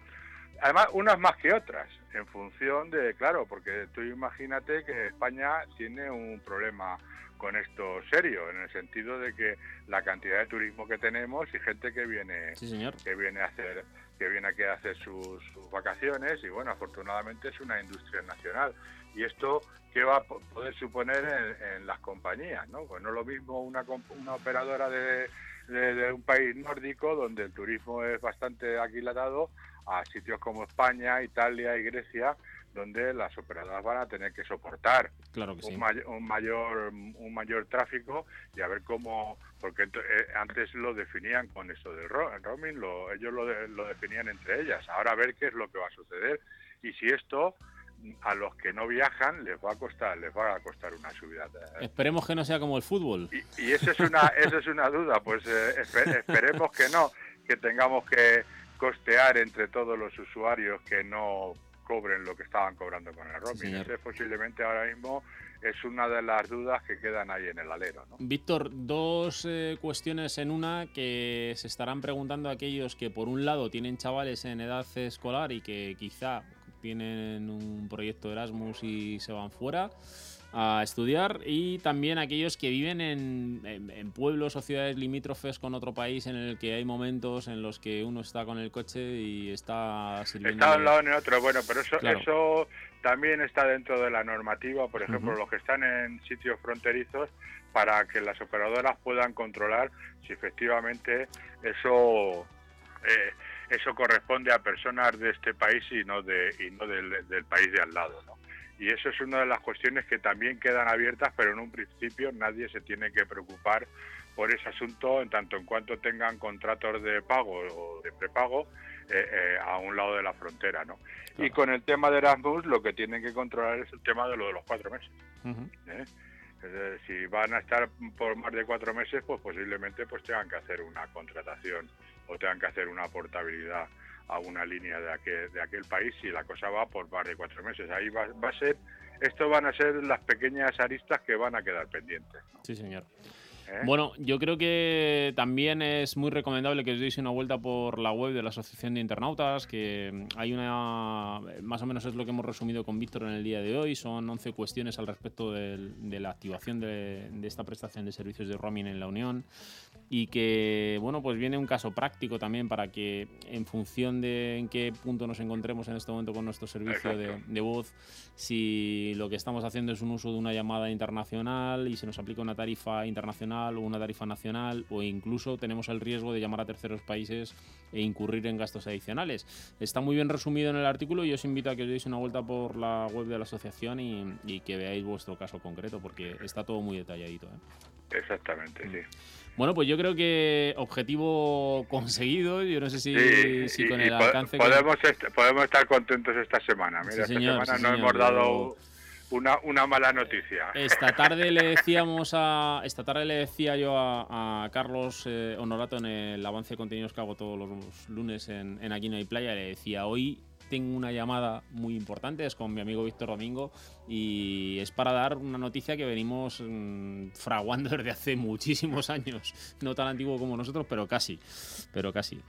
además unas más que otras, en función de, claro, porque tú imagínate que España tiene un problema con esto serio, en el sentido de que la cantidad de turismo que tenemos y gente que viene Sí, señor. que viene a hacer que viene aquí a hacer sus, sus vacaciones y bueno afortunadamente es una industria nacional y esto qué va a po- poder suponer en, en las compañías no pues no es lo mismo una una operadora de, de- de un país nórdico donde el turismo es bastante aquilatado a sitios como España Italia y Grecia donde las operadoras van a tener que soportar Claro que sí. un, may- un mayor un mayor tráfico y a ver cómo porque eh, antes lo definían con eso del ro- el roaming lo, ellos lo, de- lo definían entre ellas ahora a ver qué es lo que va a suceder y si esto a los que no viajan les va a costar, les va a costar una subida. Esperemos que no sea como el fútbol. Y eso es una, eso es una duda, pues eh, espe- esperemos que no, que tengamos que costear entre todos los usuarios que no cobren lo que estaban cobrando con el roaming. Ese posiblemente ahora mismo es una de las dudas que quedan ahí en el alero. ¿no? Víctor, dos eh, cuestiones en una que se estarán preguntando aquellos que por un lado tienen chavales en edad escolar y que quizá tienen un proyecto Erasmus y se van fuera a estudiar y también aquellos que viven en, en- en pueblos o ciudades limítrofes con otro país en el que hay momentos en los que uno está con el coche y está sirviendo Está de un lado en el otro, bueno, pero eso, Claro. eso también está dentro de la normativa, por ejemplo, los que están en sitios fronterizos, para que las operadoras puedan controlar si efectivamente eso eh, eso corresponde a personas de este país y no de y no del, del país de al lado, ¿no? Y eso es una de las cuestiones que también quedan abiertas, pero en un principio nadie se tiene que preocupar por ese asunto en tanto en cuanto tengan contratos de pago o de prepago eh, eh, a un lado de la frontera, ¿no? Y con el tema de Erasmus lo que tienen que controlar es el tema de lo de los cuatro meses. ¿eh? Si van a estar por más de cuatro meses, pues posiblemente pues tengan que hacer una contratación o tengan que hacer una portabilidad a una línea de aquel, de aquel país y la cosa va por más de cuatro meses. Ahí va, va a ser, esto van a ser las pequeñas aristas que van a quedar pendientes. Sí, señor. ¿eh? Bueno, yo creo que también es muy recomendable que os deis una vuelta por la web de la Asociación de Internautas, que hay una, más o menos es lo que hemos resumido con Víctor en el día de hoy, son 11 cuestiones al respecto de la activación de, de esta prestación de servicios de roaming en la Unión y que, bueno, pues viene un caso práctico también para que en función de en qué punto nos encontremos en este momento con nuestro servicio de, de voz, si lo que estamos haciendo es un uso de una llamada internacional y se nos aplica una tarifa internacional o una tarifa nacional o incluso tenemos el riesgo de llamar a terceros países e incurrir en gastos adicionales. Está muy bien resumido en el artículo y os invito a que os deis una vuelta por la web de la asociación y, y que veáis vuestro caso concreto porque está todo muy detalladito. ¿eh? Exactamente, sí. Bueno, pues yo creo que objetivo conseguido. Yo no sé si, Sí, si y- con el alcance que- podemos, est- podemos estar contentos esta semana. Mira, Sí, esta semana sí, no señor, hemos dado una, una mala noticia. Esta tarde le decíamos a. Esta tarde le decía yo a, a Carlos eh, Honorato en el avance de contenidos que hago todos los lunes en, en Aquí no hay playa. Le decía, hoy tengo una llamada muy importante, es con mi amigo Víctor Domingo, y es para dar una noticia que venimos mm, fraguando desde hace muchísimos años. No tan antiguo como nosotros, pero casi. Pero casi.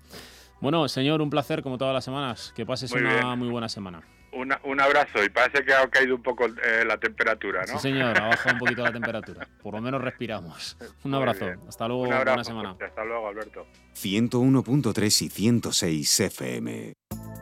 Bueno, señor, un placer como todas las semanas. Que pases Muy una bien. muy buena semana. Una- un abrazo y parece que ha caído un poco eh, la temperatura, ¿no? Sí, señor, ha bajado un poquito la temperatura. Por lo menos respiramos. Un abrazo. Hasta luego. Un Buena semana. Hasta luego, Alberto. 101.3 y 106 FM.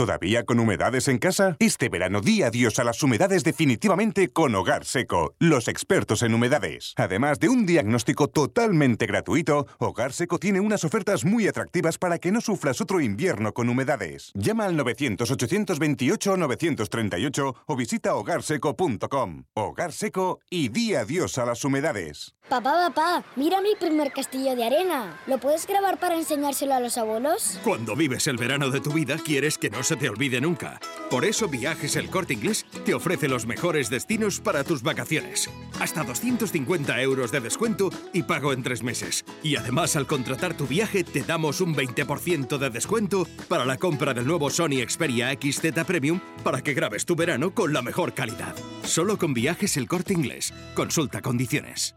¿Todavía con humedades en casa? Este verano di adiós a las humedades definitivamente con Hogar Seco, los expertos en humedades. Además de un diagnóstico totalmente gratuito, Hogar Seco tiene unas ofertas muy atractivas para que no sufras otro invierno con humedades. Llama al 900-828-938 o visita hogarseco.com. Hogar Seco y di adiós a las humedades. Papá, papá, mira mi primer castillo de arena. ¿Lo puedes grabar para enseñárselo a los abuelos? Cuando vives el verano de tu vida, quieres que no se te olvide nunca. Por eso Viajes El Corte Inglés te ofrece los mejores destinos para tus vacaciones. Hasta 250 euros de descuento y pago en tres meses. Y además, al contratar tu viaje, te damos un 20% de descuento para la compra del nuevo Sony Xperia XZ Premium para que grabes tu verano con la mejor calidad. Solo con Viajes El Corte Inglés. Consulta condiciones.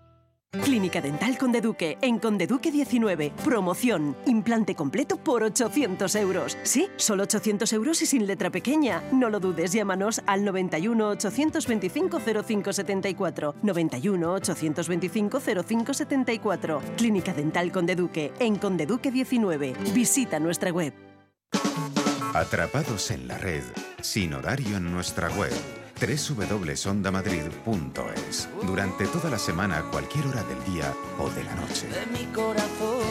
Clínica Dental Conde Duque, en Conde Duque 19. Promoción. Implante completo por 800 euros. Sí, solo 800 euros y sin letra pequeña. No lo dudes, llámanos al 91 825 0574. 91 825 0574. Clínica Dental Conde Duque, en Conde Duque 19. Visita nuestra web. Atrapados en la red, sin horario en nuestra web www.ondamadrid.es. Durante toda la semana, cualquier hora del día o de la noche. de mi corazón.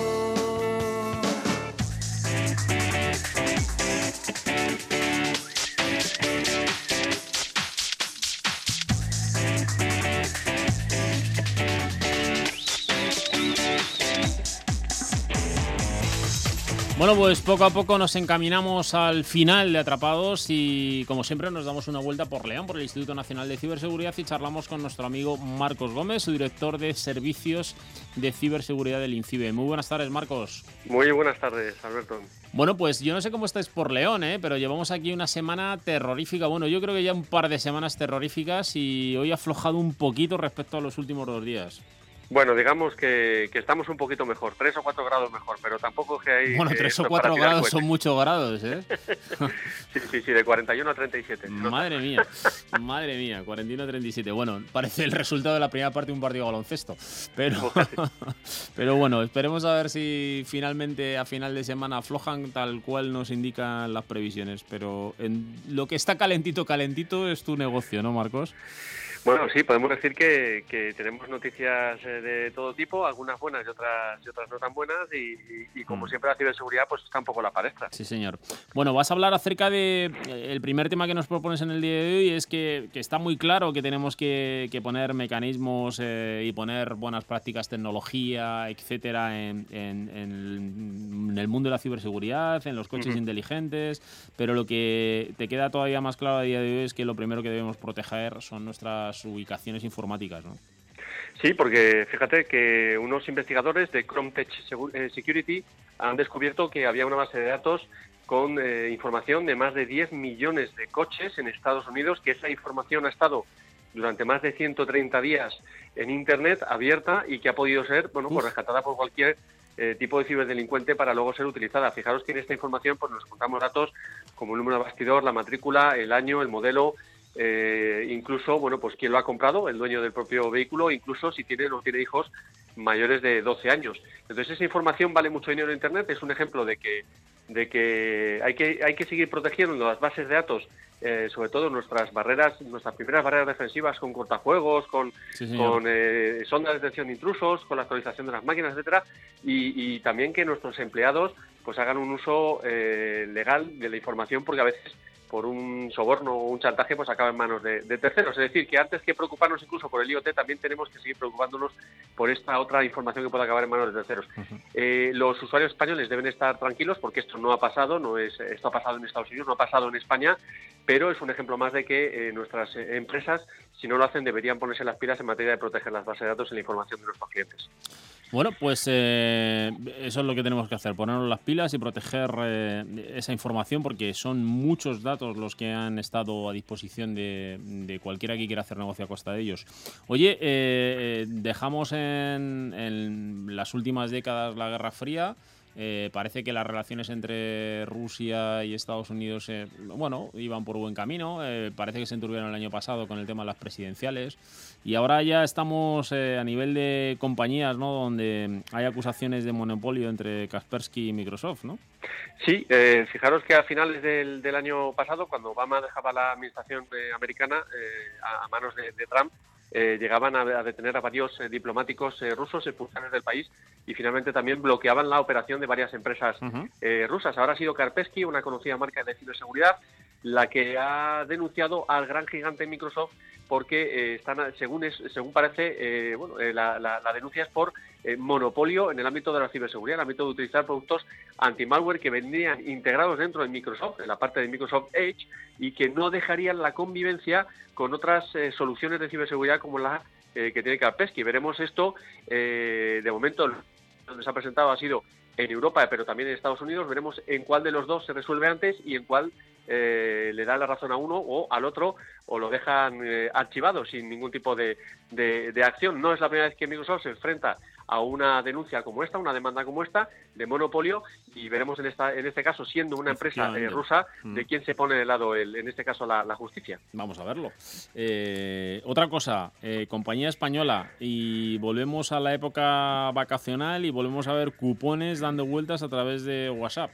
Bueno, pues poco a poco nos encaminamos al final de Atrapados y como siempre nos damos una vuelta por León, por el Instituto Nacional de Ciberseguridad y charlamos con nuestro amigo Marcos Gómez, su director de servicios de ciberseguridad del INCIBE. Muy buenas tardes, Marcos. Muy buenas tardes, Alberto. Bueno, pues yo no sé cómo estáis por León, ¿eh? pero llevamos aquí una semana terrorífica. Bueno, yo creo que ya un par de semanas terroríficas y hoy ha aflojado un poquito respecto a los últimos dos días. Bueno, digamos que, que estamos un poquito mejor, 3 o 4 grados mejor, pero tampoco que hay... Bueno, eh, 3 o esto para 4 tirar grados son muchos grados, ¿eh? Sí, sí, sí, de 41 a 37. Madre mía, madre mía, 41-37. Bueno, parece el resultado de la primera parte de un partido de baloncesto. Pero, pero bueno, esperemos a ver si finalmente a final de semana aflojan tal cual nos indican las previsiones. Pero en lo que está calentito, calentito es tu negocio, ¿no, Marcos? Bueno, sí, podemos decir que, que tenemos noticias eh, de todo tipo, algunas buenas y otras, y otras no tan buenas, y, y- y como siempre la ciberseguridad pues está un poco la palestra. Sí, señor. Bueno, vas a hablar acerca de eh, el primer tema que nos propones en el día de hoy es que, que está muy claro que tenemos que, que poner mecanismos eh, y poner buenas prácticas, tecnología, etcétera, en, en- en el- mundo de la ciberseguridad, en los coches Ujú. inteligentes, pero lo que te queda todavía más claro a día de hoy es que lo primero que debemos proteger son nuestras ubicaciones informáticas, ¿no? Sí, porque fíjate que unos investigadores de Chrome Tech Segu- eh, Security han descubierto que había una base de datos con eh, información de más de 10 millones de coches en Estados Unidos, que esa información ha estado durante más de 130 días en Internet abierta y que ha podido ser bueno, pues rescatada por cualquier eh, tipo de ciberdelincuente para luego ser utilizada. Fijaros que en esta información pues nos contamos datos como el número de bastidor, la matrícula, el año, el modelo, eh, incluso, bueno, pues quién lo ha comprado, el dueño del propio vehículo, incluso si tiene o no tiene hijos mayores de 12 años. Entonces esa información vale mucho dinero en Internet, es un ejemplo de que de que hay que hay que seguir protegiendo las bases de datos, eh, sobre todo nuestras barreras, nuestras primeras barreras defensivas con cortafuegos, con, Sí, con eh, sondas de detección de intrusos, con la actualización de las máquinas, etcétera, y, y también que nuestros empleados pues hagan un uso eh, legal de la información, porque a veces por un soborno o un chantaje pues acaba en manos de, de terceros. Es decir, que antes que preocuparnos incluso por el IoT, también tenemos que seguir preocupándonos por esta otra información que puede acabar en manos de terceros. Eh, los usuarios españoles deben estar tranquilos porque esto no ha pasado, no es esto ha pasado en Estados Unidos, no ha pasado en España, pero es un ejemplo más de que eh, nuestras eh, empresas, si no lo hacen, deberían ponerse las pilas en materia de proteger las bases de datos y la información de nuestros clientes. Bueno, pues eh, eso es lo que tenemos que hacer, ponernos las pilas y proteger eh, esa información porque son muchos datos los que han estado a disposición de, de cualquiera que quiera hacer negocio a costa de ellos. Oye, eh, eh, dejamos en, en las últimas décadas la Guerra Fría. Eh, parece que las relaciones entre Rusia y Estados Unidos, eh, bueno, iban por buen camino. Eh, parece que se enturbieron el año pasado con el tema de las presidenciales. Y ahora ya estamos eh, a nivel de compañías, ¿no? Donde hay acusaciones de monopolio entre Kaspersky y Microsoft, ¿no? Sí, eh, fijaros que a finales del, del año pasado, cuando Obama dejaba la administración eh, americana a manos de, de Trump, eh, llegaban a, a detener a varios eh, diplomáticos eh, rusos, expulsarles del país y finalmente también bloqueaban la operación de varias empresas eh, rusas. Ahora ha sido Kaspersky, una conocida marca de ciberseguridad, la que ha denunciado al gran gigante Microsoft porque eh, están, según es, según parece, eh, bueno, eh, la, denuncia es por monopolio en el ámbito de la ciberseguridad, en el ámbito de utilizar productos anti-malware que vendrían integrados dentro de Microsoft, en la parte de Microsoft Edge, y que no dejarían la convivencia con otras soluciones de ciberseguridad como la que tiene Kaspersky. Veremos esto, de momento, donde se ha presentado ha sido en Europa, pero también en Estados Unidos. Veremos en cuál de los dos se resuelve antes y en cuál eh, le da la razón a uno o al otro o lo dejan eh, archivado sin ningún tipo de, de- de acción. No es la primera vez que Microsoft se enfrenta a una denuncia como esta, una demanda como esta de monopolio y veremos en esta en este caso siendo una empresa eh, rusa Mm. de quién se pone de lado el, en este caso la, la justicia. Vamos a verlo. Eh, otra cosa, eh, compañía española y volvemos a la época vacacional y volvemos a ver cupones dando vueltas a través de WhatsApp.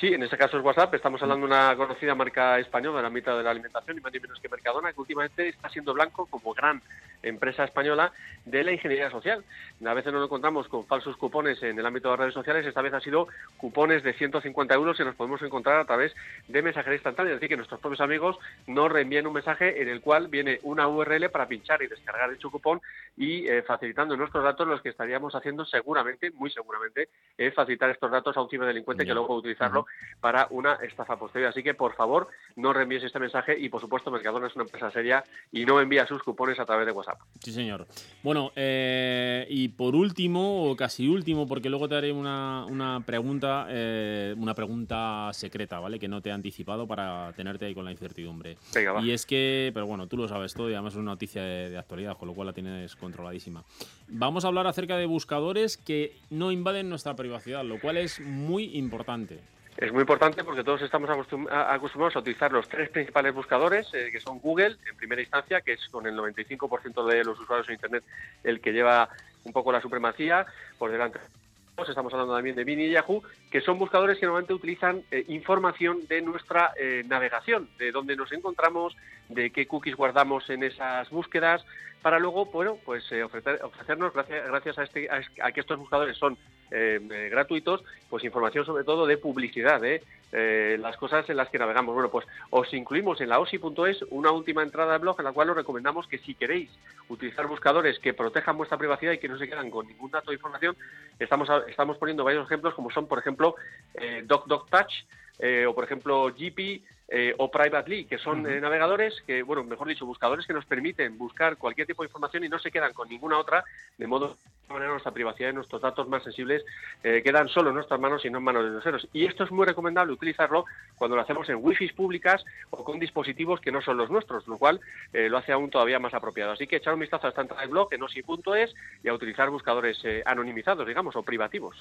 Sí, en ese caso es WhatsApp. Estamos hablando de una conocida marca española en el ámbito de la alimentación, y más ni menos que Mercadona, que últimamente está siendo blanco como gran empresa española de la ingeniería social. A veces nos encontramos con falsos cupones en el ámbito de las redes sociales, esta vez ha sido cupones de 150 euros y nos podemos encontrar a través de mensajería instantánea, es decir, que nuestros propios amigos nos reenvíen un mensaje en el cual viene una URL para pinchar y descargar dicho cupón y eh, facilitando nuestros datos, los que estaríamos haciendo seguramente, muy seguramente, es facilitar estos datos a un ciberdelincuente que luego puede para una estafa posterior. Así que, por favor, no reenvíes este mensaje y, por supuesto, Mercadona es una empresa seria y no envía sus cupones a través de WhatsApp. Sí, señor. Bueno, eh, y por último, o casi último, porque luego te haré una, una pregunta, eh, una pregunta secreta, ¿vale? Que no te he anticipado para tenerte ahí con la incertidumbre. Venga, va. Y es que, pero bueno, tú lo sabes todo y además es una noticia de, de actualidad, con lo cual la tienes controladísima. Vamos a hablar acerca de buscadores que no invaden nuestra privacidad, lo cual es muy importante. Es muy importante porque todos estamos acostum- acostumbrados a utilizar los tres principales buscadores, eh, que son Google, en primera instancia, que es con el 95% de los usuarios en Internet el que lleva un poco la supremacía, por delante estamos hablando también de Bing y Yahoo, que son buscadores que normalmente utilizan eh, información de nuestra eh, navegación, de dónde nos encontramos, de qué cookies guardamos en esas búsquedas, para luego, bueno, pues ofrecer- ofrecernos, gracias, a, este, a, es- a que estos buscadores son eh, eh, gratuitos, pues información sobre todo de publicidad, de eh, las cosas en las que navegamos. Bueno, pues os incluimos en la osi.es una última entrada de blog en la cual os recomendamos que si queréis utilizar buscadores que protejan vuestra privacidad y que no se quedan con ningún dato de información, estamos, estamos poniendo varios ejemplos como son, por ejemplo, eh, DocDocTouch eh, o, por ejemplo, GP eh, o Privately, que son eh, navegadores que, bueno, mejor dicho, buscadores que nos permiten buscar cualquier tipo de información y no se quedan con ninguna otra, de modo que manera nuestra privacidad y nuestros datos más sensibles eh, quedan solo en nuestras manos y no en manos de terceros. Y esto es muy recomendable utilizarlo cuando lo hacemos en wifi públicas o con dispositivos que no son los nuestros, lo cual eh, lo hace aún todavía más apropiado. Así que echar un vistazo a esta entrada de blog en osi.es y a utilizar buscadores eh, anonimizados, digamos, o privativos.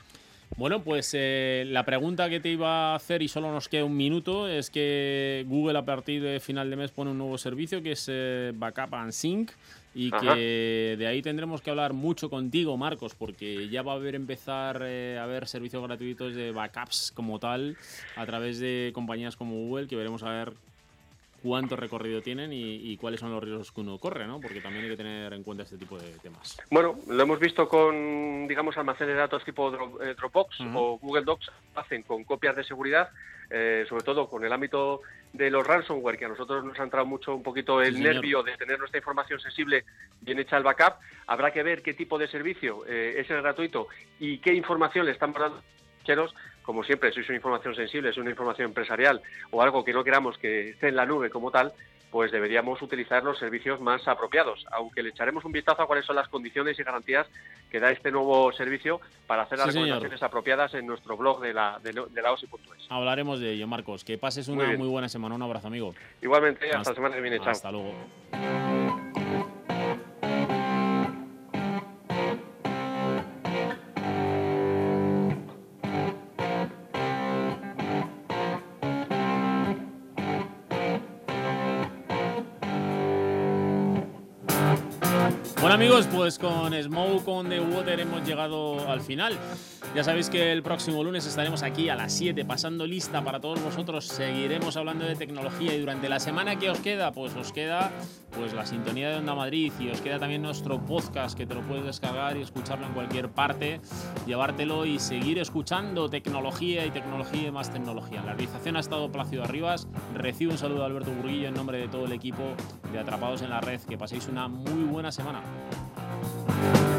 Bueno, pues eh, la pregunta que te iba a hacer, y solo nos queda un minuto, es que Google a partir de final de mes pone un nuevo servicio que es eh, Backup and Sync y Ajá. que de ahí tendremos que hablar mucho contigo, Marcos, porque ya va a haber empezar eh, a haber servicios gratuitos de backups como tal a través de compañías como Google, que veremos a ver cuánto recorrido tienen y, y cuáles son los riesgos que uno corre, ¿no? Porque también hay que tener en cuenta este tipo de temas. Bueno, lo hemos visto con, digamos, almacenes de datos tipo eh, Dropbox o Google Docs, hacen con copias de seguridad, eh, sobre todo con el ámbito de los ransomware, que a nosotros nos ha entrado mucho un poquito el Sí, nervio de tener nuestra información sensible bien hecha el backup. Habrá que ver qué tipo de servicio eh, es el gratuito y qué información le están dando. Como siempre, si es una información sensible, es una información empresarial o algo que no queramos que esté en la nube como tal, pues deberíamos utilizar los servicios más apropiados, aunque le echaremos un vistazo a cuáles son las condiciones y garantías que da este nuevo servicio para hacer las Sí, señor. recomendaciones apropiadas en nuestro blog de la, de, de la OSI.es. Hablaremos de ello, Marcos. Que pases una muy buena semana. Un abrazo, amigo. Igualmente, hasta, Hasta- la semana que viene. Chao. Hasta luego. Pues con Smoke on the Water hemos llegado al final. Ya sabéis que el próximo lunes estaremos aquí a las 7 pasando lista para todos vosotros. Seguiremos hablando de tecnología y durante la semana que os queda, pues os queda pues la sintonía de Onda Madrid y os queda también nuestro podcast que te lo puedes descargar y escucharlo en cualquier parte, llevártelo y seguir escuchando tecnología y tecnología y más tecnología. La realización ha estado Plácido Arribas. Recibo un saludo de Alberto Burguillo en nombre de todo el equipo de Atrapados en la Red. Que paséis una muy buena semana. Thank you